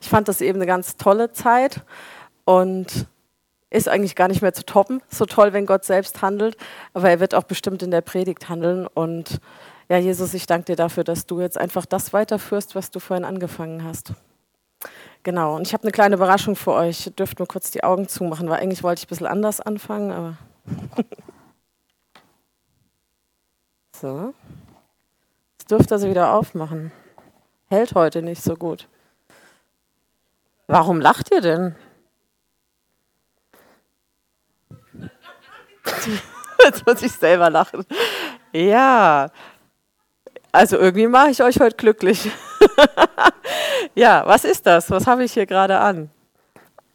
Ich fand das eben eine ganz tolle Zeit und ist eigentlich gar nicht mehr zu toppen. So toll, wenn Gott selbst handelt, aber er wird auch bestimmt in der Predigt handeln. Und ja, Jesus, ich danke dir dafür, dass du jetzt einfach das weiterführst, was du vorhin angefangen hast. Genau, und ich habe eine kleine Überraschung für euch. Ihr dürft nur kurz die Augen zumachen, weil eigentlich wollte ich ein bisschen anders anfangen, aber. so. Jetzt dürft ihr sie wieder aufmachen. Hält heute nicht so gut. Warum lacht ihr denn? Jetzt muss ich selber lachen. Ja, also irgendwie mache ich euch heute glücklich. ja, was ist das? Was habe ich hier gerade an?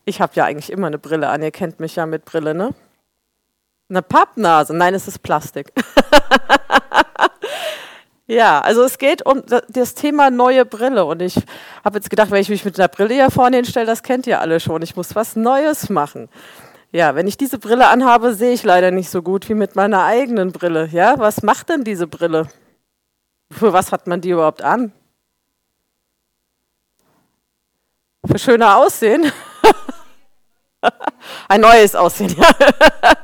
Ich habe ja eigentlich immer eine Brille an. Ihr kennt mich ja mit Brille, ne? Eine Pappnase. Nein, es ist Plastik. ja, also es geht um das Thema neue Brille. Und ich habe jetzt gedacht, wenn ich mich mit einer Brille hier vorne hinstelle, das kennt ihr alle schon. Ich muss was Neues machen. Ja, wenn ich diese Brille anhabe, sehe ich leider nicht so gut wie mit meiner eigenen Brille. Ja, was macht denn diese Brille? Für was hat man die überhaupt an? Für schöner Aussehen? Ein neues Aussehen, ja.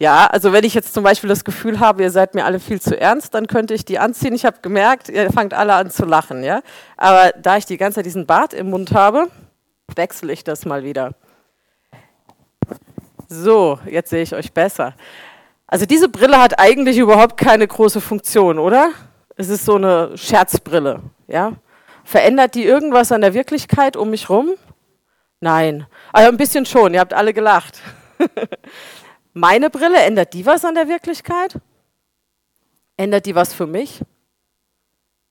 Ja, also wenn ich jetzt zum Beispiel das Gefühl habe, ihr seid mir alle viel zu ernst, dann könnte ich die anziehen. Ich habe gemerkt, ihr fangt alle an zu lachen, ja. Aber da ich die ganze Zeit diesen Bart im Mund habe, wechsle ich das mal wieder. So, jetzt sehe ich euch besser. Also diese Brille hat eigentlich überhaupt keine große Funktion, oder? Es ist so eine Scherzbrille, ja? Verändert die irgendwas an der Wirklichkeit um mich rum? Nein. Also ein bisschen schon, ihr habt alle gelacht. Meine Brille, ändert die was an der Wirklichkeit? Ändert die was für mich?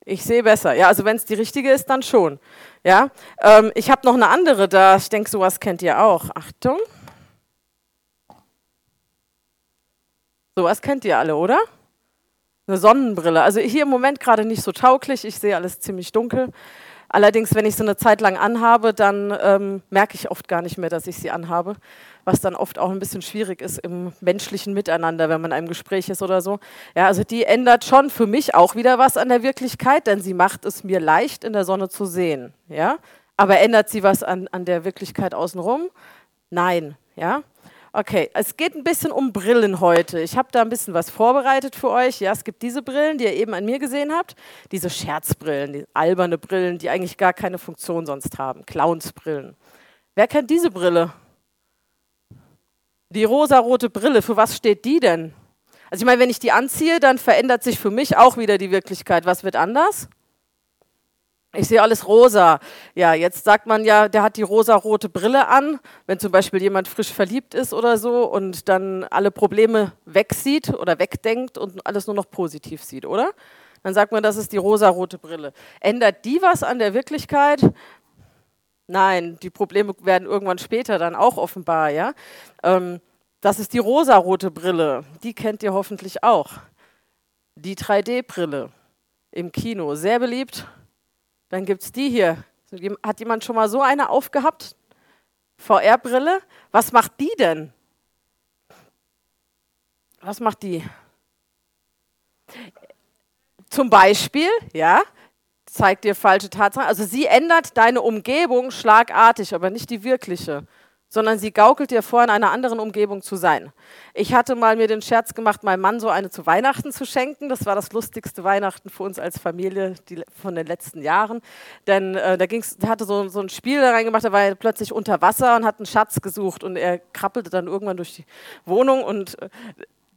Ich sehe besser. Ja, also wenn es die richtige ist, dann schon. Ja, ähm, ich habe noch eine andere da. Ich denke, sowas kennt ihr auch. Achtung. Sowas kennt ihr alle, oder? Eine Sonnenbrille. Also hier im Moment gerade nicht so tauglich. Ich sehe alles ziemlich dunkel. Allerdings, wenn ich sie eine Zeit lang anhabe, dann ähm, merke ich oft gar nicht mehr, dass ich sie anhabe, was dann oft auch ein bisschen schwierig ist im menschlichen Miteinander, wenn man in einem Gespräch ist oder so. Ja, also die ändert schon für mich auch wieder was an der Wirklichkeit, denn sie macht es mir leicht, in der Sonne zu sehen. Ja, aber ändert sie was an, an der Wirklichkeit außenrum? Nein. Ja, Okay, es geht ein bisschen um Brillen heute. Ich habe da ein bisschen was vorbereitet für euch. Ja, es gibt diese Brillen, die ihr eben an mir gesehen habt, diese Scherzbrillen, die alberne Brillen, die eigentlich gar keine Funktion sonst haben, Clownsbrillen. Wer kennt diese Brille? Die rosarote Brille, für was steht die denn? Also ich meine, wenn ich die anziehe, dann verändert sich für mich auch wieder die Wirklichkeit. Was wird anders? Ich sehe alles rosa. Ja, jetzt sagt man ja, der hat die rosa-rote Brille an, wenn zum Beispiel jemand frisch verliebt ist oder so und dann alle Probleme wegsieht oder wegdenkt und alles nur noch positiv sieht, oder? Dann sagt man, das ist die rosa-rote Brille. Ändert die was an der Wirklichkeit? Nein, die Probleme werden irgendwann später dann auch offenbar, ja. Ähm, das ist die rosa-rote Brille. Die kennt ihr hoffentlich auch. Die 3D-Brille im Kino, sehr beliebt dann gibt es die hier. Hat jemand schon mal so eine aufgehabt? VR-Brille? Was macht die denn? Was macht die? Zum Beispiel, ja, zeigt dir falsche Tatsachen. Also sie ändert deine Umgebung schlagartig, aber nicht die wirkliche sondern sie gaukelt dir vor, in einer anderen Umgebung zu sein. Ich hatte mal mir den Scherz gemacht, meinem Mann so eine zu Weihnachten zu schenken. Das war das lustigste Weihnachten für uns als Familie die, von den letzten Jahren. Denn äh, da ging's, der hatte so, so ein Spiel da reingemacht, da war er plötzlich unter Wasser und hat einen Schatz gesucht und er krabbelte dann irgendwann durch die Wohnung und äh,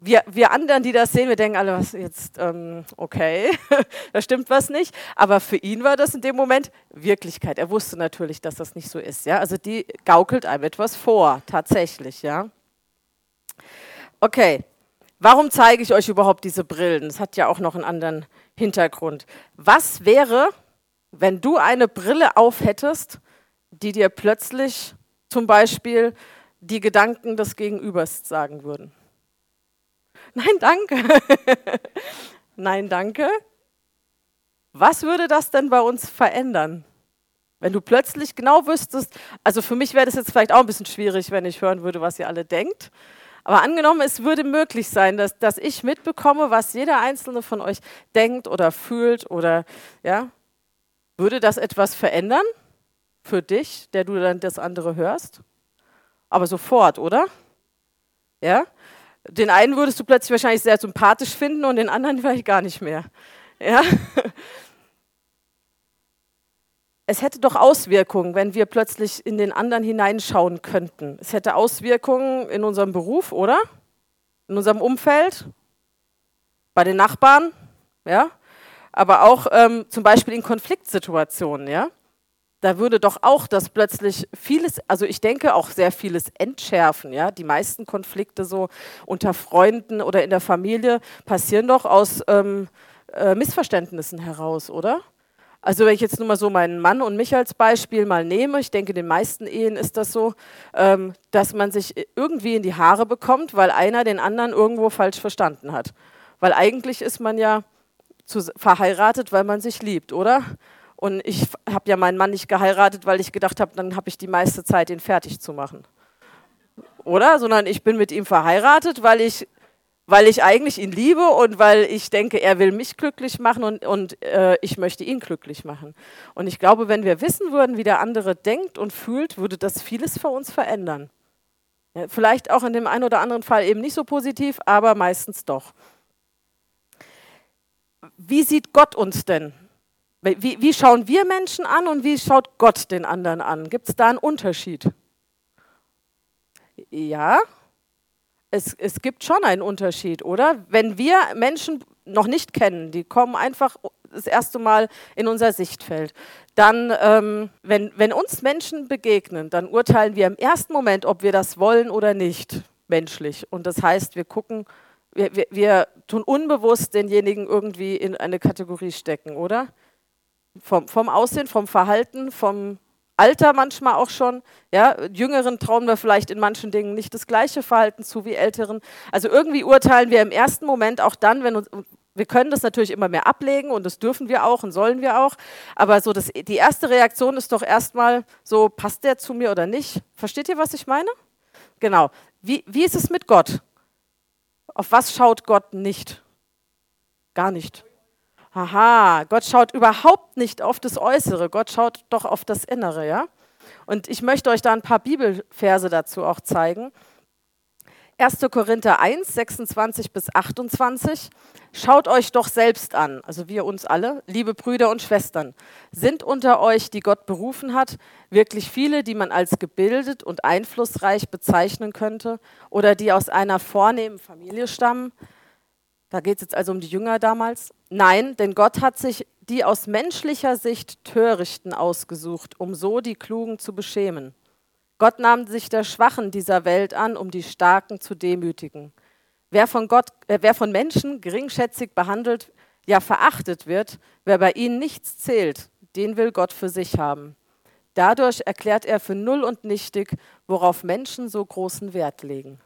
wir, wir anderen, die das sehen, wir denken alle, was jetzt, ähm, okay, da stimmt was nicht. Aber für ihn war das in dem Moment Wirklichkeit. Er wusste natürlich, dass das nicht so ist. Ja? Also die gaukelt einem etwas vor, tatsächlich. Ja? Okay, warum zeige ich euch überhaupt diese Brillen? Das hat ja auch noch einen anderen Hintergrund. Was wäre, wenn du eine Brille aufhättest, die dir plötzlich zum Beispiel die Gedanken des Gegenübers sagen würden? Nein, danke. Nein, danke. Was würde das denn bei uns verändern? Wenn du plötzlich genau wüsstest, also für mich wäre das jetzt vielleicht auch ein bisschen schwierig, wenn ich hören würde, was ihr alle denkt. Aber angenommen, es würde möglich sein, dass, dass ich mitbekomme, was jeder einzelne von euch denkt oder fühlt oder, ja, würde das etwas verändern? für dich, der du dann das andere hörst? Aber sofort, oder? Ja? Den einen würdest du plötzlich wahrscheinlich sehr sympathisch finden und den anderen vielleicht gar nicht mehr. Ja? Es hätte doch Auswirkungen, wenn wir plötzlich in den anderen hineinschauen könnten. Es hätte Auswirkungen in unserem Beruf, oder? In unserem Umfeld, bei den Nachbarn, ja? Aber auch ähm, zum Beispiel in Konfliktsituationen, ja? Da würde doch auch das plötzlich vieles, also ich denke auch sehr vieles entschärfen. Ja? Die meisten Konflikte so unter Freunden oder in der Familie passieren doch aus ähm, äh, Missverständnissen heraus, oder? Also wenn ich jetzt nur mal so meinen Mann und mich als Beispiel mal nehme, ich denke, in den meisten Ehen ist das so, ähm, dass man sich irgendwie in die Haare bekommt, weil einer den anderen irgendwo falsch verstanden hat. Weil eigentlich ist man ja zu, verheiratet, weil man sich liebt, oder? Und ich habe ja meinen Mann nicht geheiratet, weil ich gedacht habe, dann habe ich die meiste Zeit, ihn fertig zu machen. Oder? Sondern ich bin mit ihm verheiratet, weil ich, weil ich eigentlich ihn liebe und weil ich denke, er will mich glücklich machen und, und äh, ich möchte ihn glücklich machen. Und ich glaube, wenn wir wissen würden, wie der andere denkt und fühlt, würde das vieles für uns verändern. Ja, vielleicht auch in dem einen oder anderen Fall eben nicht so positiv, aber meistens doch. Wie sieht Gott uns denn? Wie, wie schauen wir Menschen an und wie schaut Gott den anderen an? Gibt es da einen Unterschied? Ja, es, es gibt schon einen Unterschied, oder? Wenn wir Menschen noch nicht kennen, die kommen einfach das erste Mal in unser Sichtfeld, dann, ähm, wenn, wenn uns Menschen begegnen, dann urteilen wir im ersten Moment, ob wir das wollen oder nicht, menschlich. Und das heißt, wir gucken, wir, wir, wir tun unbewusst denjenigen irgendwie in eine Kategorie stecken, oder? Vom, vom Aussehen, vom Verhalten, vom Alter manchmal auch schon. Ja, Jüngeren trauen wir vielleicht in manchen Dingen nicht das gleiche Verhalten zu wie Älteren. Also irgendwie urteilen wir im ersten Moment auch dann, wenn uns, wir können das natürlich immer mehr ablegen und das dürfen wir auch und sollen wir auch. Aber so das, die erste Reaktion ist doch erstmal so, passt der zu mir oder nicht? Versteht ihr, was ich meine? Genau. Wie, wie ist es mit Gott? Auf was schaut Gott nicht? Gar nicht. Haha, Gott schaut überhaupt nicht auf das Äußere, Gott schaut doch auf das Innere, ja? Und ich möchte euch da ein paar Bibelverse dazu auch zeigen. 1. Korinther 1, 26 bis 28. Schaut euch doch selbst an, also wir uns alle, liebe Brüder und Schwestern. Sind unter euch, die Gott berufen hat, wirklich viele, die man als gebildet und einflussreich bezeichnen könnte oder die aus einer vornehmen Familie stammen? Da geht es jetzt also um die Jünger damals. Nein, denn Gott hat sich die aus menschlicher Sicht Törichten ausgesucht, um so die Klugen zu beschämen. Gott nahm sich der Schwachen dieser Welt an, um die Starken zu demütigen. Wer von, Gott, äh, wer von Menschen geringschätzig behandelt, ja verachtet wird, wer bei ihnen nichts zählt, den will Gott für sich haben. Dadurch erklärt er für null und nichtig, worauf Menschen so großen Wert legen.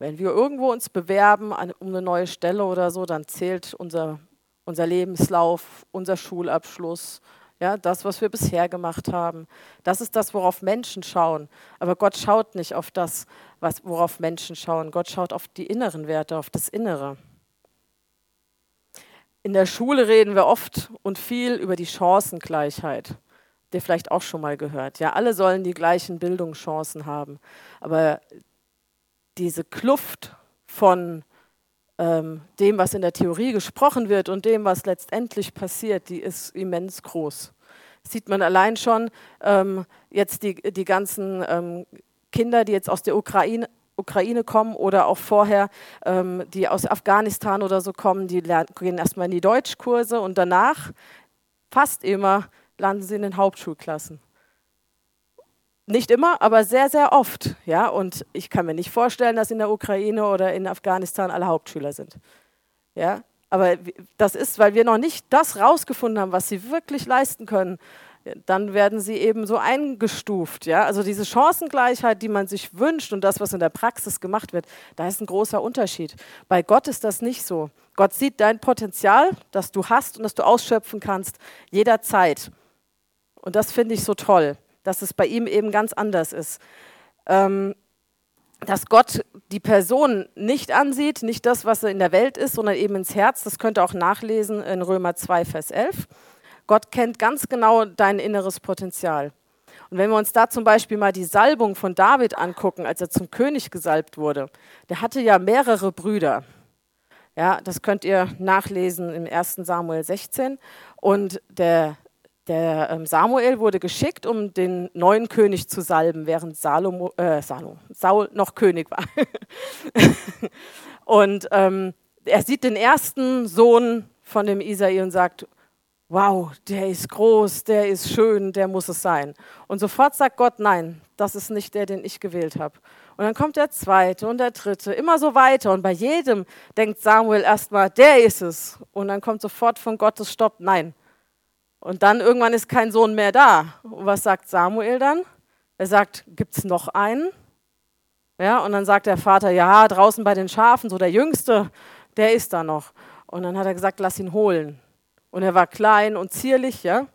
Wenn wir irgendwo uns bewerben um eine neue Stelle oder so, dann zählt unser, unser Lebenslauf, unser Schulabschluss, ja, das, was wir bisher gemacht haben. Das ist das, worauf Menschen schauen. Aber Gott schaut nicht auf das, was, worauf Menschen schauen. Gott schaut auf die inneren Werte, auf das Innere. In der Schule reden wir oft und viel über die Chancengleichheit. Der vielleicht auch schon mal gehört. Ja, alle sollen die gleichen Bildungschancen haben. Aber diese Kluft von ähm, dem, was in der Theorie gesprochen wird und dem, was letztendlich passiert, die ist immens groß. Sieht man allein schon ähm, jetzt die, die ganzen ähm, Kinder, die jetzt aus der Ukraine, Ukraine kommen oder auch vorher, ähm, die aus Afghanistan oder so kommen, die lernen, gehen erstmal in die Deutschkurse und danach, fast immer, landen sie in den Hauptschulklassen. Nicht immer, aber sehr, sehr oft. Ja? Und ich kann mir nicht vorstellen, dass in der Ukraine oder in Afghanistan alle Hauptschüler sind. Ja? Aber das ist, weil wir noch nicht das rausgefunden haben, was sie wirklich leisten können. Dann werden sie eben so eingestuft. Ja? Also diese Chancengleichheit, die man sich wünscht und das, was in der Praxis gemacht wird, da ist ein großer Unterschied. Bei Gott ist das nicht so. Gott sieht dein Potenzial, das du hast und das du ausschöpfen kannst, jederzeit. Und das finde ich so toll dass es bei ihm eben ganz anders ist. Ähm, dass Gott die Person nicht ansieht, nicht das, was in der Welt ist, sondern eben ins Herz. Das könnt ihr auch nachlesen in Römer 2, Vers 11. Gott kennt ganz genau dein inneres Potenzial. Und wenn wir uns da zum Beispiel mal die Salbung von David angucken, als er zum König gesalbt wurde, der hatte ja mehrere Brüder. Ja, das könnt ihr nachlesen im 1. Samuel 16. Und der, der ähm, Samuel wurde geschickt, um den neuen König zu salben, während Salomo, äh, Salomo, Saul noch König war. und ähm, er sieht den ersten Sohn von dem Isai und sagt, wow, der ist groß, der ist schön, der muss es sein. Und sofort sagt Gott, nein, das ist nicht der, den ich gewählt habe. Und dann kommt der zweite und der dritte, immer so weiter. Und bei jedem denkt Samuel erstmal, der ist es. Und dann kommt sofort von Gottes Stopp, nein. Und dann irgendwann ist kein Sohn mehr da. Und was sagt Samuel dann? Er sagt, gibt es noch einen? Ja, und dann sagt der Vater, ja, draußen bei den Schafen, so der Jüngste, der ist da noch. Und dann hat er gesagt, lass ihn holen. Und er war klein und zierlich, ja,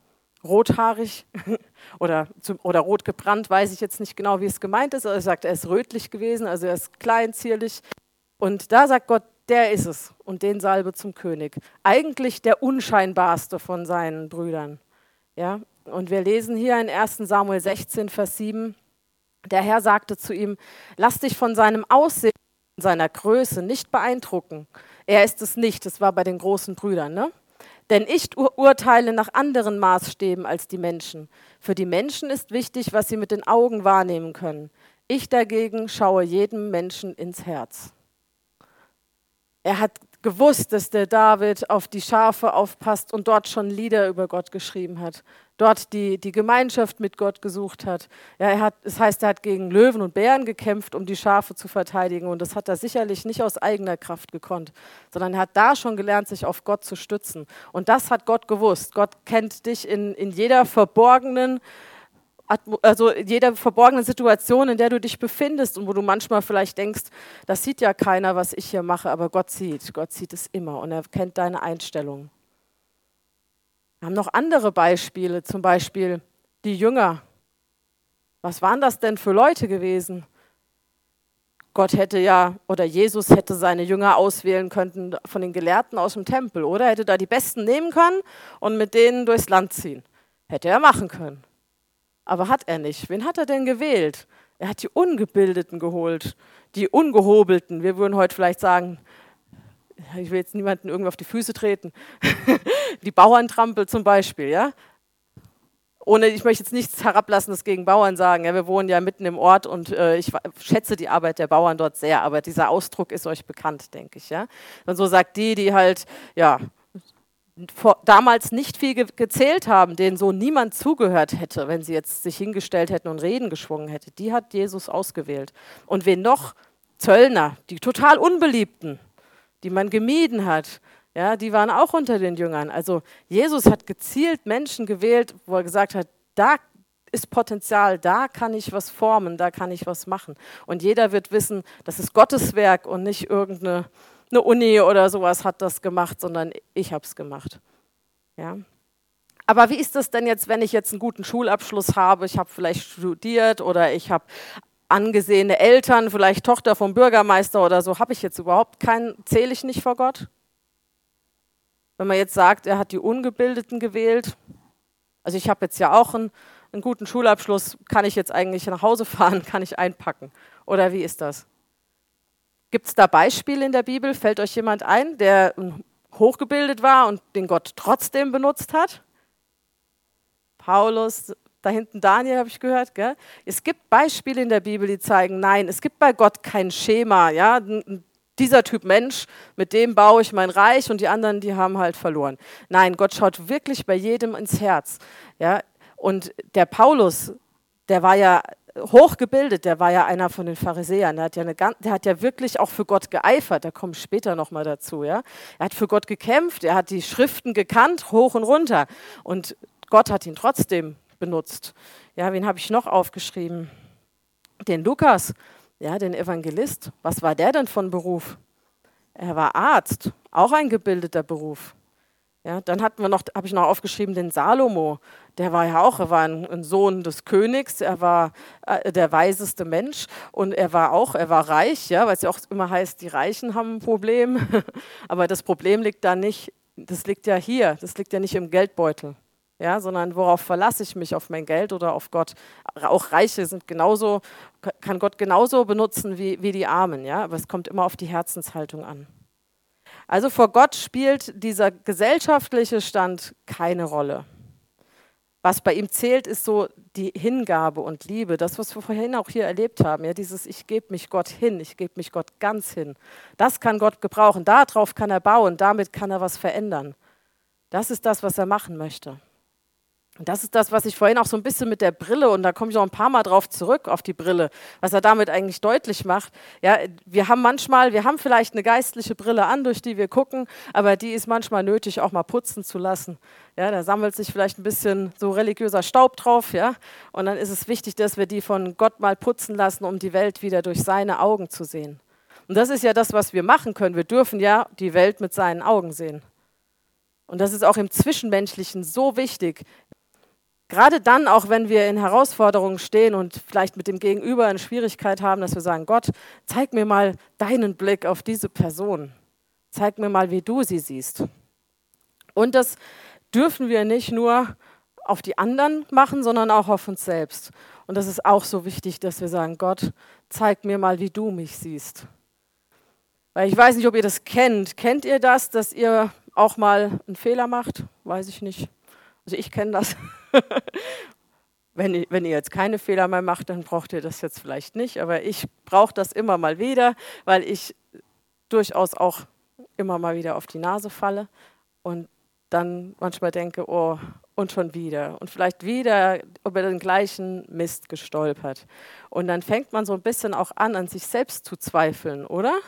rothaarig oder, oder rot gebrannt, weiß ich jetzt nicht genau, wie es gemeint ist. Er sagt, er ist rötlich gewesen, also er ist klein, zierlich. Und da sagt Gott, der ist es und den salbe zum König. Eigentlich der unscheinbarste von seinen Brüdern. Ja? Und wir lesen hier in 1 Samuel 16, Vers 7, der Herr sagte zu ihm, lass dich von seinem Aussehen, seiner Größe nicht beeindrucken. Er ist es nicht, das war bei den großen Brüdern. Ne? Denn ich urteile nach anderen Maßstäben als die Menschen. Für die Menschen ist wichtig, was sie mit den Augen wahrnehmen können. Ich dagegen schaue jedem Menschen ins Herz. Er hat gewusst, dass der David auf die Schafe aufpasst und dort schon Lieder über Gott geschrieben hat, dort die, die Gemeinschaft mit Gott gesucht hat. Ja, er hat. Das heißt, er hat gegen Löwen und Bären gekämpft, um die Schafe zu verteidigen. Und das hat er sicherlich nicht aus eigener Kraft gekonnt, sondern er hat da schon gelernt, sich auf Gott zu stützen. Und das hat Gott gewusst. Gott kennt dich in, in jeder verborgenen also jeder verborgenen Situation, in der du dich befindest und wo du manchmal vielleicht denkst, das sieht ja keiner, was ich hier mache, aber Gott sieht. Gott sieht es immer und er kennt deine Einstellung. Wir haben noch andere Beispiele, zum Beispiel die Jünger. Was waren das denn für Leute gewesen? Gott hätte ja, oder Jesus hätte seine Jünger auswählen können von den Gelehrten aus dem Tempel, oder? Hätte da die Besten nehmen können und mit denen durchs Land ziehen. Hätte er machen können. Aber hat er nicht. Wen hat er denn gewählt? Er hat die Ungebildeten geholt, die Ungehobelten. Wir würden heute vielleicht sagen, ich will jetzt niemanden irgendwie auf die Füße treten, die Bauerntrampel zum Beispiel, ja. Ohne, ich möchte jetzt nichts Herablassendes gegen Bauern sagen. Ja, wir wohnen ja mitten im Ort und äh, ich schätze die Arbeit der Bauern dort sehr, aber dieser Ausdruck ist euch bekannt, denke ich. Ja? Und so sagt die, die halt ja, vor, damals nicht viel ge gezählt haben, denen so niemand zugehört hätte, wenn sie jetzt sich hingestellt hätten und Reden geschwungen hätte, die hat Jesus ausgewählt. Und wen noch? Zöllner, die total unbeliebten, die man gemieden hat, ja, die waren auch unter den Jüngern. Also Jesus hat gezielt Menschen gewählt, wo er gesagt hat, da ist Potenzial, da kann ich was formen, da kann ich was machen. Und jeder wird wissen, das ist Gottes Werk und nicht irgendeine eine Uni oder sowas hat das gemacht, sondern ich habe es gemacht. Ja. Aber wie ist das denn jetzt, wenn ich jetzt einen guten Schulabschluss habe? Ich habe vielleicht studiert oder ich habe angesehene Eltern, vielleicht Tochter vom Bürgermeister oder so. Habe ich jetzt überhaupt keinen, zähle ich nicht vor Gott? Wenn man jetzt sagt, er hat die Ungebildeten gewählt. Also ich habe jetzt ja auch einen, einen guten Schulabschluss. Kann ich jetzt eigentlich nach Hause fahren? Kann ich einpacken? Oder wie ist das? Gibt es da Beispiele in der Bibel? Fällt euch jemand ein, der hochgebildet war und den Gott trotzdem benutzt hat? Paulus, da hinten Daniel habe ich gehört. Gell? Es gibt Beispiele in der Bibel, die zeigen, nein, es gibt bei Gott kein Schema. Ja? Dieser Typ Mensch, mit dem baue ich mein Reich und die anderen, die haben halt verloren. Nein, Gott schaut wirklich bei jedem ins Herz. Ja? Und der Paulus, der war ja hochgebildet, der war ja einer von den Pharisäern. Der hat ja, eine, der hat ja wirklich auch für Gott geeifert. Da komme ich später nochmal dazu. Ja? Er hat für Gott gekämpft, er hat die Schriften gekannt, hoch und runter. Und Gott hat ihn trotzdem benutzt. Ja, wen habe ich noch aufgeschrieben? Den Lukas, ja, den Evangelist. Was war der denn von Beruf? Er war Arzt, auch ein gebildeter Beruf. Ja, dann hatten wir noch, habe ich noch aufgeschrieben, den Salomo. Der war ja auch, er war ein, ein Sohn des Königs, er war äh, der weiseste Mensch und er war auch, er war reich, ja, weil es ja auch immer heißt, die Reichen haben ein Problem. Aber das Problem liegt da nicht, das liegt ja hier, das liegt ja nicht im Geldbeutel. ja, sondern worauf verlasse ich mich, auf mein Geld oder auf Gott. Auch Reiche sind genauso, kann Gott genauso benutzen wie, wie die Armen, ja, aber es kommt immer auf die Herzenshaltung an. Also vor Gott spielt dieser gesellschaftliche Stand keine Rolle. Was bei ihm zählt, ist so die Hingabe und Liebe, das, was wir vorhin auch hier erlebt haben, ja, dieses Ich gebe mich Gott hin, ich gebe mich Gott ganz hin. Das kann Gott gebrauchen, darauf kann er bauen, damit kann er was verändern. Das ist das, was er machen möchte. Und das ist das, was ich vorhin auch so ein bisschen mit der Brille, und da komme ich noch ein paar Mal drauf zurück, auf die Brille, was er damit eigentlich deutlich macht. Ja, wir haben manchmal, wir haben vielleicht eine geistliche Brille an, durch die wir gucken, aber die ist manchmal nötig, auch mal putzen zu lassen. Ja, da sammelt sich vielleicht ein bisschen so religiöser Staub drauf, ja. Und dann ist es wichtig, dass wir die von Gott mal putzen lassen, um die Welt wieder durch seine Augen zu sehen. Und das ist ja das, was wir machen können. Wir dürfen ja die Welt mit seinen Augen sehen. Und das ist auch im Zwischenmenschlichen so wichtig. Gerade dann, auch wenn wir in Herausforderungen stehen und vielleicht mit dem Gegenüber eine Schwierigkeit haben, dass wir sagen, Gott, zeig mir mal deinen Blick auf diese Person. Zeig mir mal, wie du sie siehst. Und das dürfen wir nicht nur auf die anderen machen, sondern auch auf uns selbst. Und das ist auch so wichtig, dass wir sagen, Gott, zeig mir mal, wie du mich siehst. Weil ich weiß nicht, ob ihr das kennt. Kennt ihr das, dass ihr auch mal einen Fehler macht? Weiß ich nicht. Also ich kenne das. wenn, wenn ihr jetzt keine Fehler mehr macht, dann braucht ihr das jetzt vielleicht nicht. Aber ich brauche das immer mal wieder, weil ich durchaus auch immer mal wieder auf die Nase falle und dann manchmal denke, oh, und schon wieder. Und vielleicht wieder über den gleichen Mist gestolpert. Und dann fängt man so ein bisschen auch an, an sich selbst zu zweifeln, oder?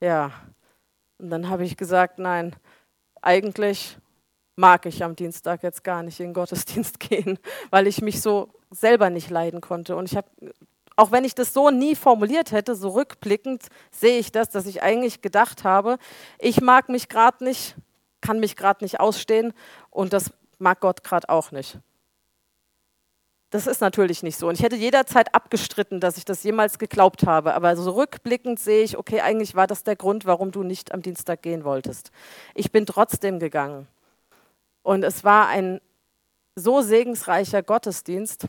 Ja. Und dann habe ich gesagt, nein, eigentlich mag ich am Dienstag jetzt gar nicht in den Gottesdienst gehen, weil ich mich so selber nicht leiden konnte. Und ich habe, auch wenn ich das so nie formuliert hätte, so rückblickend sehe ich das, dass ich eigentlich gedacht habe, ich mag mich gerade nicht, kann mich gerade nicht ausstehen und das mag Gott gerade auch nicht. Das ist natürlich nicht so. Und ich hätte jederzeit abgestritten, dass ich das jemals geglaubt habe. Aber so rückblickend sehe ich, okay, eigentlich war das der Grund, warum du nicht am Dienstag gehen wolltest. Ich bin trotzdem gegangen. Und es war ein so segensreicher Gottesdienst.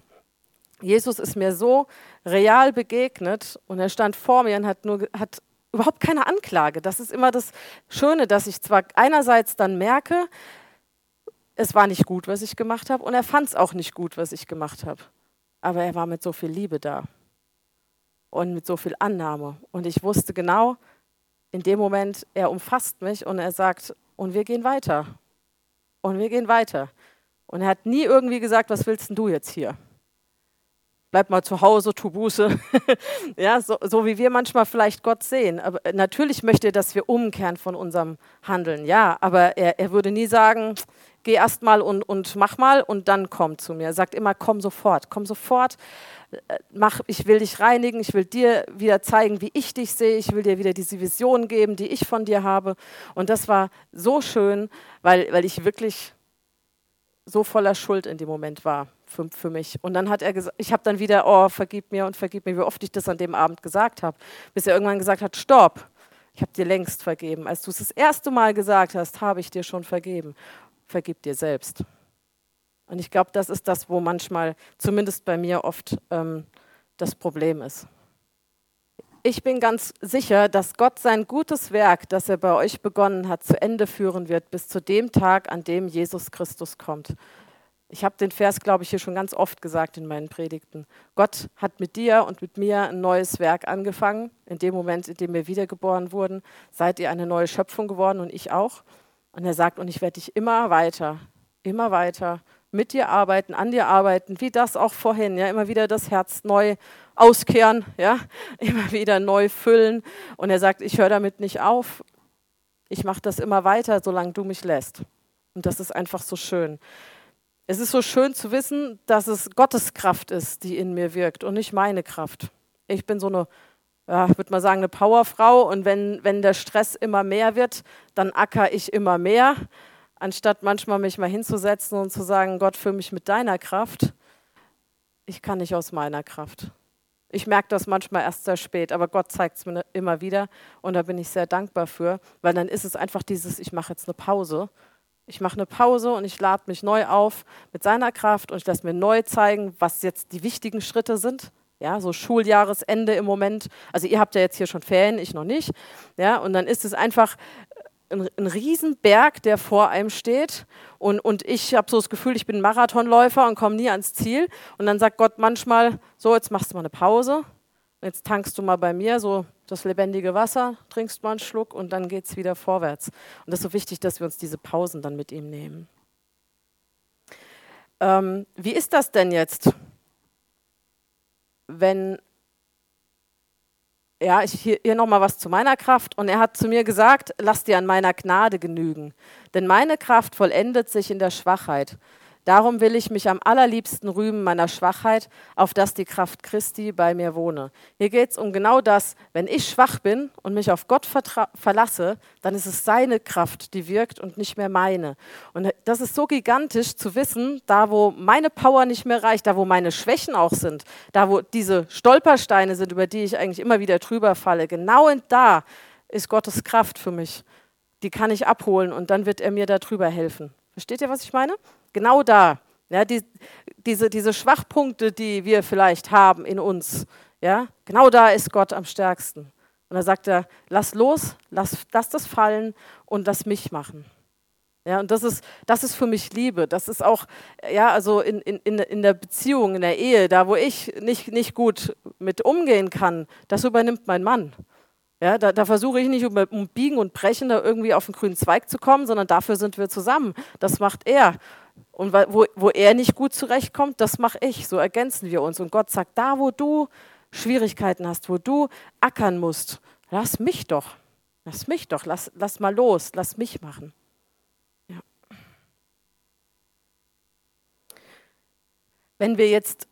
Jesus ist mir so real begegnet und er stand vor mir und hat, nur, hat überhaupt keine Anklage. Das ist immer das Schöne, dass ich zwar einerseits dann merke, es war nicht gut, was ich gemacht habe, und er fand es auch nicht gut, was ich gemacht habe. Aber er war mit so viel Liebe da und mit so viel Annahme. Und ich wusste genau, in dem Moment, er umfasst mich und er sagt, und wir gehen weiter. Und wir gehen weiter. Und er hat nie irgendwie gesagt, was willst denn du jetzt hier? Bleib mal zu Hause, tu Buße. ja, so, so, wie wir manchmal vielleicht Gott sehen. Aber natürlich möchte er, dass wir umkehren von unserem Handeln. Ja, aber er, er würde nie sagen, geh erst mal und, und mach mal und dann komm zu mir. Er sagt immer, komm sofort, komm sofort. Äh, mach, ich will dich reinigen, ich will dir wieder zeigen, wie ich dich sehe, ich will dir wieder diese Vision geben, die ich von dir habe. Und das war so schön, weil, weil ich wirklich so voller Schuld in dem Moment war für, für mich. Und dann hat er gesagt, ich habe dann wieder, oh, vergib mir und vergib mir, wie oft ich das an dem Abend gesagt habe, bis er irgendwann gesagt hat, stopp, ich habe dir längst vergeben. Als du es das erste Mal gesagt hast, habe ich dir schon vergeben. Vergib dir selbst. Und ich glaube, das ist das, wo manchmal, zumindest bei mir oft, ähm, das Problem ist. Ich bin ganz sicher, dass Gott sein gutes Werk, das er bei euch begonnen hat, zu Ende führen wird, bis zu dem Tag, an dem Jesus Christus kommt. Ich habe den Vers, glaube ich, hier schon ganz oft gesagt in meinen Predigten. Gott hat mit dir und mit mir ein neues Werk angefangen. In dem Moment, in dem wir wiedergeboren wurden, seid ihr eine neue Schöpfung geworden und ich auch. Und er sagt, und ich werde dich immer weiter, immer weiter mit dir arbeiten, an dir arbeiten, wie das auch vorhin, ja, immer wieder das Herz neu auskehren, ja, immer wieder neu füllen. Und er sagt, ich höre damit nicht auf, ich mache das immer weiter, solange du mich lässt. Und das ist einfach so schön. Es ist so schön zu wissen, dass es Gottes Kraft ist, die in mir wirkt und nicht meine Kraft. Ich bin so eine, ja, ich würde mal sagen, eine Powerfrau und wenn, wenn der Stress immer mehr wird, dann acker ich immer mehr anstatt manchmal mich mal hinzusetzen und zu sagen, Gott, füll mich mit deiner Kraft. Ich kann nicht aus meiner Kraft. Ich merke das manchmal erst sehr spät, aber Gott zeigt es mir immer wieder und da bin ich sehr dankbar für, weil dann ist es einfach dieses, ich mache jetzt eine Pause. Ich mache eine Pause und ich lade mich neu auf mit seiner Kraft und ich lasse mir neu zeigen, was jetzt die wichtigen Schritte sind. Ja, so Schuljahresende im Moment. Also ihr habt ja jetzt hier schon Ferien, ich noch nicht. Ja, und dann ist es einfach ein, ein Riesenberg, der vor einem steht. Und, und ich habe so das Gefühl, ich bin Marathonläufer und komme nie ans Ziel. Und dann sagt Gott manchmal, so, jetzt machst du mal eine Pause. Jetzt tankst du mal bei mir so das lebendige Wasser, trinkst mal einen Schluck und dann geht es wieder vorwärts. Und das ist so wichtig, dass wir uns diese Pausen dann mit ihm nehmen. Ähm, wie ist das denn jetzt, wenn ja, ich, hier, hier nochmal was zu meiner Kraft. Und er hat zu mir gesagt, lass dir an meiner Gnade genügen. Denn meine Kraft vollendet sich in der Schwachheit. Darum will ich mich am allerliebsten rühmen meiner Schwachheit, auf dass die Kraft Christi bei mir wohne. Hier geht es um genau das. Wenn ich schwach bin und mich auf Gott verlasse, dann ist es seine Kraft, die wirkt und nicht mehr meine. Und das ist so gigantisch zu wissen, da wo meine Power nicht mehr reicht, da wo meine Schwächen auch sind, da wo diese Stolpersteine sind, über die ich eigentlich immer wieder drüber falle, genau da ist Gottes Kraft für mich. Die kann ich abholen und dann wird er mir darüber helfen. Versteht ihr, was ich meine? Genau da. Ja, die, diese, diese Schwachpunkte, die wir vielleicht haben in uns, ja, genau da ist Gott am stärksten. Und da sagt er, lass los, lass, lass das fallen und lass mich machen. Ja, und das ist, das ist für mich Liebe. Das ist auch, ja, also in, in, in der Beziehung, in der Ehe, da wo ich nicht, nicht gut mit umgehen kann, das übernimmt mein Mann. Ja, da, da versuche ich nicht um, um Biegen und Brechen da irgendwie auf den grünen Zweig zu kommen, sondern dafür sind wir zusammen. Das macht er. Und wo, wo er nicht gut zurechtkommt, das mache ich. So ergänzen wir uns. Und Gott sagt, da wo du Schwierigkeiten hast, wo du ackern musst, lass mich doch. Lass mich doch. Lass, lass mal los. Lass mich machen. Ja. Wenn wir jetzt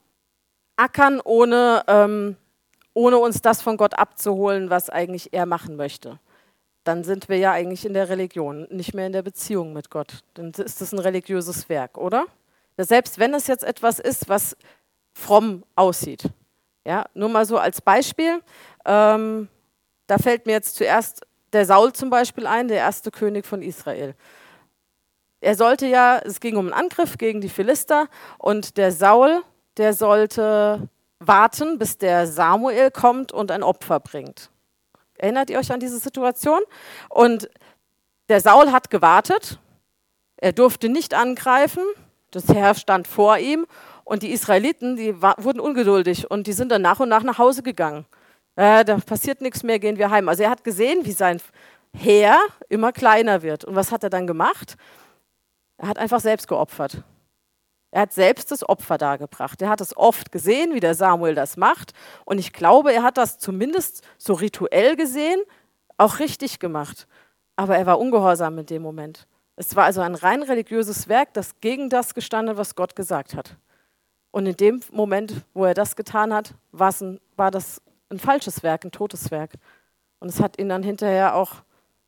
ackern, ohne, ähm, ohne uns das von Gott abzuholen, was eigentlich er machen möchte, dann sind wir ja eigentlich in der Religion, nicht mehr in der Beziehung mit Gott. Dann ist es ein religiöses Werk, oder? Selbst wenn es jetzt etwas ist, was fromm aussieht. Ja, nur mal so als Beispiel. Ähm, da fällt mir jetzt zuerst der Saul zum Beispiel ein, der erste König von Israel. Er sollte ja, es ging um einen Angriff gegen die Philister und der Saul, der sollte warten, bis der Samuel kommt und ein Opfer bringt. Erinnert ihr euch an diese Situation? Und der Saul hat gewartet. Er durfte nicht angreifen. Das Herr stand vor ihm. Und die Israeliten, die wurden ungeduldig und die sind dann nach und nach nach Hause gegangen. Äh, da passiert nichts mehr, gehen wir heim. Also er hat gesehen, wie sein Heer immer kleiner wird. Und was hat er dann gemacht? Er hat einfach selbst geopfert. Er hat selbst das Opfer dargebracht. Er hat es oft gesehen, wie der Samuel das macht. Und ich glaube, er hat das zumindest so rituell gesehen, auch richtig gemacht. Aber er war ungehorsam in dem Moment. Es war also ein rein religiöses Werk, das gegen das gestanden, was Gott gesagt hat. Und in dem Moment, wo er das getan hat, ein, war das ein falsches Werk, ein totes Werk. Und es hat ihn dann hinterher auch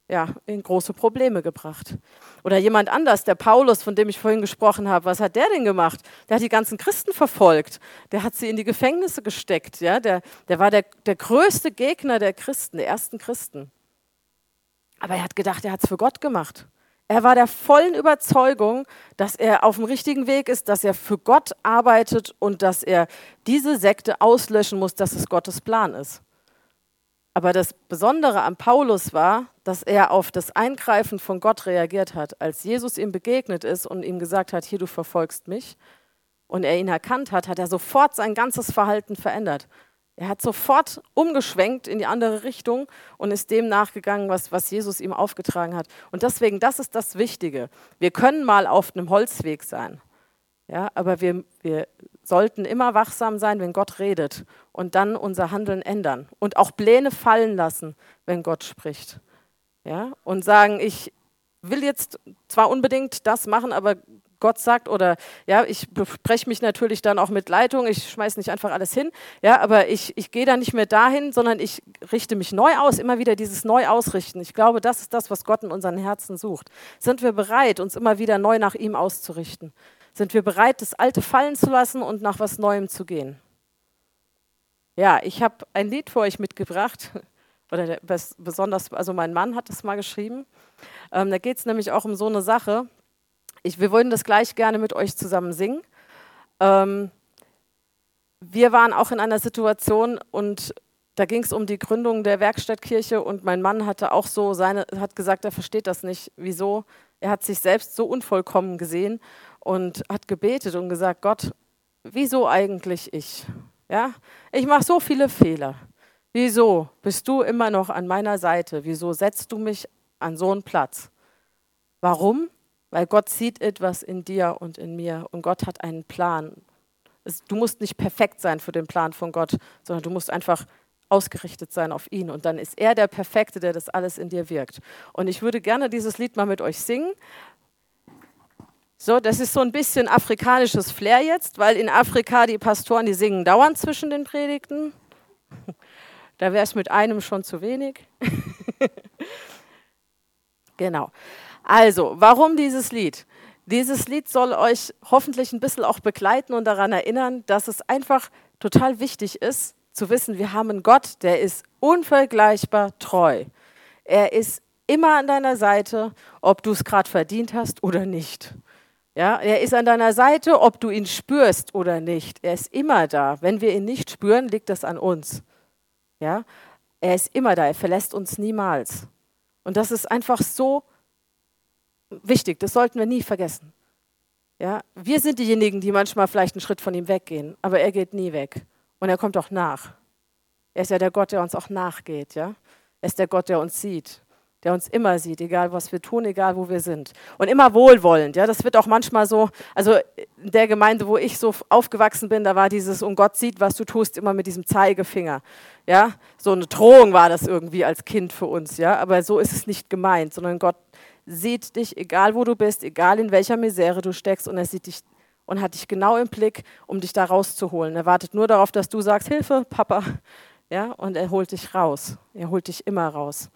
ja, in große Probleme gebracht. Oder jemand anders, der Paulus, von dem ich vorhin gesprochen habe, was hat der denn gemacht? Der hat die ganzen Christen verfolgt, der hat sie in die Gefängnisse gesteckt, ja? der, der war der, der größte Gegner der Christen, der ersten Christen. Aber er hat gedacht, er hat es für Gott gemacht. Er war der vollen Überzeugung, dass er auf dem richtigen Weg ist, dass er für Gott arbeitet und dass er diese Sekte auslöschen muss, dass es Gottes Plan ist. Aber das Besondere an Paulus war, dass er auf das Eingreifen von Gott reagiert hat. Als Jesus ihm begegnet ist und ihm gesagt hat, hier du verfolgst mich, und er ihn erkannt hat, hat er sofort sein ganzes Verhalten verändert. Er hat sofort umgeschwenkt in die andere Richtung und ist dem nachgegangen, was, was Jesus ihm aufgetragen hat. Und deswegen, das ist das Wichtige. Wir können mal auf einem Holzweg sein, ja, aber wir, wir sollten immer wachsam sein, wenn Gott redet und dann unser Handeln ändern und auch Pläne fallen lassen, wenn Gott spricht. Ja? Und sagen, ich will jetzt zwar unbedingt das machen, aber Gott sagt oder ja, ich bespreche mich natürlich dann auch mit Leitung, ich schmeiße nicht einfach alles hin, ja, aber ich, ich gehe da nicht mehr dahin, sondern ich richte mich neu aus, immer wieder dieses Neu-Ausrichten. Ich glaube, das ist das, was Gott in unseren Herzen sucht. Sind wir bereit, uns immer wieder neu nach ihm auszurichten? Sind wir bereit, das Alte fallen zu lassen und nach was Neuem zu gehen? Ja, ich habe ein Lied für euch mitgebracht oder besonders, also mein Mann hat es mal geschrieben. Ähm, da geht es nämlich auch um so eine Sache. Ich, wir wollen das gleich gerne mit euch zusammen singen. Ähm, wir waren auch in einer Situation und da ging es um die Gründung der Werkstattkirche und mein Mann hatte auch so seine, hat gesagt, er versteht das nicht. Wieso? Er hat sich selbst so unvollkommen gesehen und hat gebetet und gesagt, Gott, wieso eigentlich ich? Ja, ich mache so viele Fehler. Wieso bist du immer noch an meiner Seite? Wieso setzt du mich an so einen Platz? Warum? Weil Gott sieht etwas in dir und in mir und Gott hat einen Plan. Du musst nicht perfekt sein für den Plan von Gott, sondern du musst einfach ausgerichtet sein auf ihn. Und dann ist er der Perfekte, der das alles in dir wirkt. Und ich würde gerne dieses Lied mal mit euch singen. So, das ist so ein bisschen afrikanisches Flair jetzt, weil in Afrika die Pastoren, die singen dauernd zwischen den Predigten. Da wäre es mit einem schon zu wenig. genau. Also, warum dieses Lied? Dieses Lied soll euch hoffentlich ein bisschen auch begleiten und daran erinnern, dass es einfach total wichtig ist, zu wissen, wir haben einen Gott, der ist unvergleichbar treu. Er ist immer an deiner Seite, ob du es gerade verdient hast oder nicht. Ja, er ist an deiner Seite, ob du ihn spürst oder nicht. Er ist immer da. Wenn wir ihn nicht spüren, liegt das an uns. Ja, er ist immer da. Er verlässt uns niemals. Und das ist einfach so wichtig. Das sollten wir nie vergessen. Ja, wir sind diejenigen, die manchmal vielleicht einen Schritt von ihm weggehen, aber er geht nie weg. Und er kommt auch nach. Er ist ja der Gott, der uns auch nachgeht. Ja? Er ist der Gott, der uns sieht, der uns immer sieht, egal was wir tun, egal wo wir sind. Und immer wohlwollend. Ja? Das wird auch manchmal so, also in der Gemeinde, wo ich so aufgewachsen bin, da war dieses, und Gott sieht, was du tust, immer mit diesem Zeigefinger. Ja? So eine Drohung war das irgendwie als Kind für uns. Ja? Aber so ist es nicht gemeint, sondern Gott sieht dich, egal wo du bist, egal in welcher Misere du steckst, und er sieht dich und hat dich genau im Blick, um dich da rauszuholen. Er wartet nur darauf, dass du sagst, Hilfe, Papa. Ja, und er holt dich raus. Er holt dich immer raus.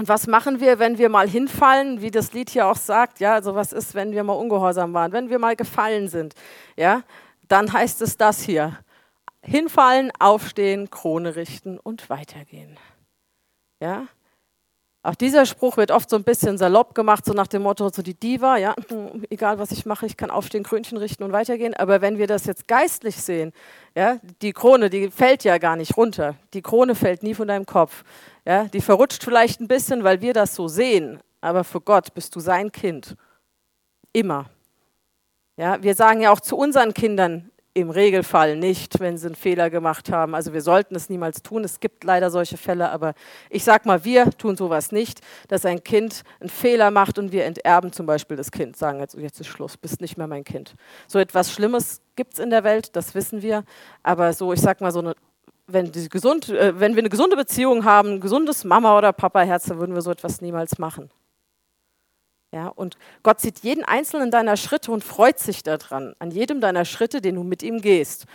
Und was machen wir, wenn wir mal hinfallen, wie das Lied hier auch sagt? Ja, also was ist, wenn wir mal ungehorsam waren, wenn wir mal gefallen sind? Ja, dann heißt es das hier: Hinfallen, aufstehen, Krone richten und weitergehen. Ja, auch dieser Spruch wird oft so ein bisschen salopp gemacht, so nach dem Motto, so die Diva, ja, egal was ich mache, ich kann aufstehen, Krönchen richten und weitergehen. Aber wenn wir das jetzt geistlich sehen, ja, die Krone, die fällt ja gar nicht runter. Die Krone fällt nie von deinem Kopf. Ja, die verrutscht vielleicht ein bisschen, weil wir das so sehen. Aber für Gott bist du sein Kind. Immer. Ja, wir sagen ja auch zu unseren Kindern, im Regelfall nicht, wenn sie einen Fehler gemacht haben. Also wir sollten es niemals tun. Es gibt leider solche Fälle, aber ich sage mal, wir tun sowas nicht, dass ein Kind einen Fehler macht und wir enterben zum Beispiel das Kind, sagen jetzt, jetzt ist Schluss, bist nicht mehr mein Kind. So etwas Schlimmes gibt es in der Welt, das wissen wir, aber so, ich sage mal, so eine wenn, gesund, äh, wenn wir eine gesunde Beziehung haben, ein gesundes Mama- oder Papa-Herz, dann würden wir so etwas niemals machen. Ja, und Gott sieht jeden einzelnen deiner Schritte und freut sich daran, an jedem deiner Schritte, den du mit ihm gehst.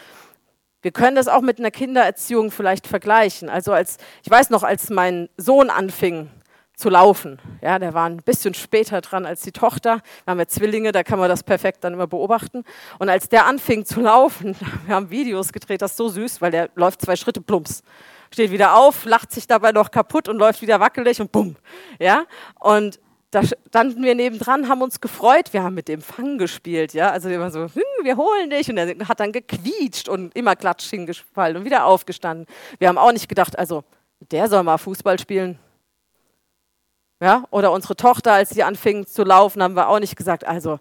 Wir können das auch mit einer Kindererziehung vielleicht vergleichen. Also als, ich weiß noch, als mein Sohn anfing zu laufen, ja, der war ein bisschen später dran als die Tochter. Wir haben ja Zwillinge, da kann man das perfekt dann immer beobachten. Und als der anfing zu laufen, wir haben Videos gedreht, das ist so süß, weil der läuft zwei Schritte plumps steht wieder auf, lacht sich dabei noch kaputt und läuft wieder wackelig und bumm. Ja? Und da standen wir nebendran, haben uns gefreut, wir haben mit dem Fang gespielt, ja, also immer so, hm, wir holen dich und er hat dann gequietscht und immer klatsch hingefallen und wieder aufgestanden. Wir haben auch nicht gedacht, also der soll mal Fußball spielen. Ja, oder unsere Tochter, als sie anfing zu laufen, haben wir auch nicht gesagt, also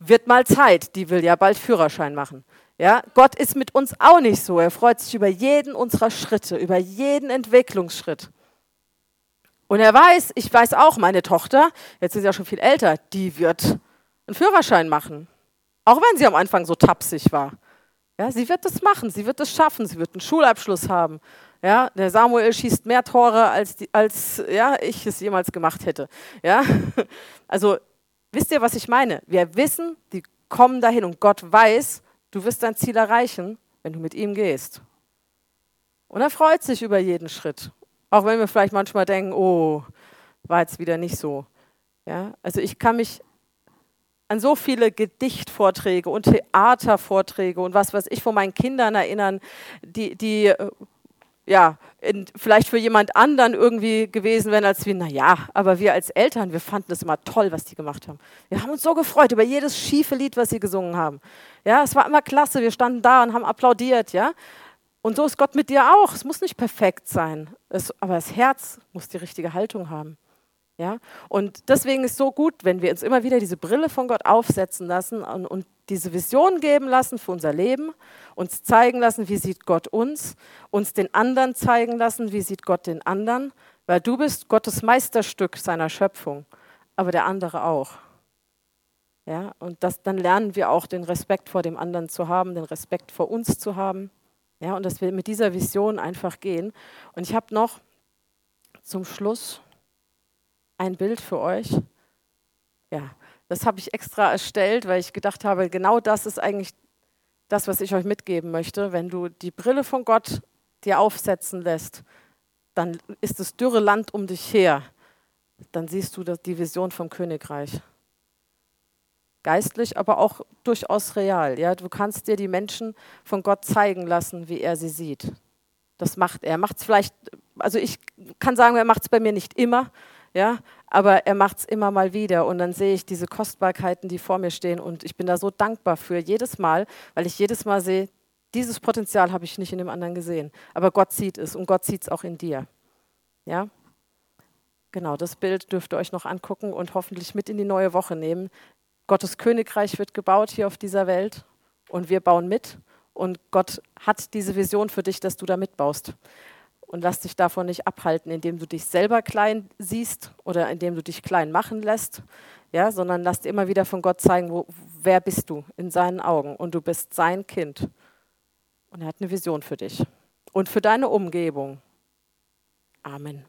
wird mal Zeit, die will ja bald Führerschein machen. Ja, Gott ist mit uns auch nicht so. Er freut sich über jeden unserer Schritte, über jeden Entwicklungsschritt. Und er weiß, ich weiß auch, meine Tochter, jetzt ist sie ja schon viel älter, die wird einen Führerschein machen. Auch wenn sie am Anfang so tapsig war. Ja, sie wird das machen, sie wird es schaffen, sie wird einen Schulabschluss haben. Ja, der Samuel schießt mehr Tore, als, die, als ja, ich es jemals gemacht hätte. Ja, also wisst ihr, was ich meine? Wir wissen, die kommen dahin und Gott weiß, du wirst dein Ziel erreichen, wenn du mit ihm gehst. Und er freut sich über jeden Schritt. Auch wenn wir vielleicht manchmal denken, oh, war jetzt wieder nicht so. Ja, also ich kann mich an so viele Gedichtvorträge und Theatervorträge und was weiß ich von meinen Kindern erinnern, die, die ja, in, vielleicht für jemand anderen irgendwie gewesen wären als wir, naja, aber wir als Eltern, wir fanden es immer toll, was die gemacht haben. Wir haben uns so gefreut über jedes schiefe Lied, was sie gesungen haben. Ja, es war immer klasse, wir standen da und haben applaudiert, ja. Und so ist Gott mit dir auch. Es muss nicht perfekt sein, es, aber das Herz muss die richtige Haltung haben. Ja? Und deswegen ist es so gut, wenn wir uns immer wieder diese Brille von Gott aufsetzen lassen und, und diese Vision geben lassen für unser Leben, uns zeigen lassen, wie sieht Gott uns, uns den anderen zeigen lassen, wie sieht Gott den anderen, weil du bist Gottes Meisterstück seiner Schöpfung, aber der andere auch. Ja, und das, dann lernen wir auch den Respekt vor dem anderen zu haben, den Respekt vor uns zu haben. Ja, und dass wir mit dieser Vision einfach gehen. Und ich habe noch zum Schluss ein Bild für euch. Ja, das habe ich extra erstellt, weil ich gedacht habe, genau das ist eigentlich das, was ich euch mitgeben möchte. Wenn du die Brille von Gott dir aufsetzen lässt, dann ist das dürre Land um dich her. Dann siehst du die Vision vom Königreich. Geistlich, aber auch durchaus real. Ja? Du kannst dir die Menschen von Gott zeigen lassen, wie er sie sieht. Das macht er. Macht vielleicht, also ich kann sagen, er macht es bei mir nicht immer, ja, aber er macht es immer mal wieder und dann sehe ich diese Kostbarkeiten, die vor mir stehen und ich bin da so dankbar für jedes Mal, weil ich jedes Mal sehe, dieses Potenzial habe ich nicht in dem anderen gesehen, aber Gott sieht es und Gott sieht es auch in dir. Ja? Genau, das Bild dürft ihr euch noch angucken und hoffentlich mit in die neue Woche nehmen. Gottes Königreich wird gebaut hier auf dieser Welt und wir bauen mit und Gott hat diese Vision für dich, dass du da mitbaust und lass dich davon nicht abhalten, indem du dich selber klein siehst oder indem du dich klein machen lässt, ja, sondern lass dir immer wieder von Gott zeigen, wo, wer bist du in seinen Augen und du bist sein Kind. Und er hat eine Vision für dich und für deine Umgebung. Amen.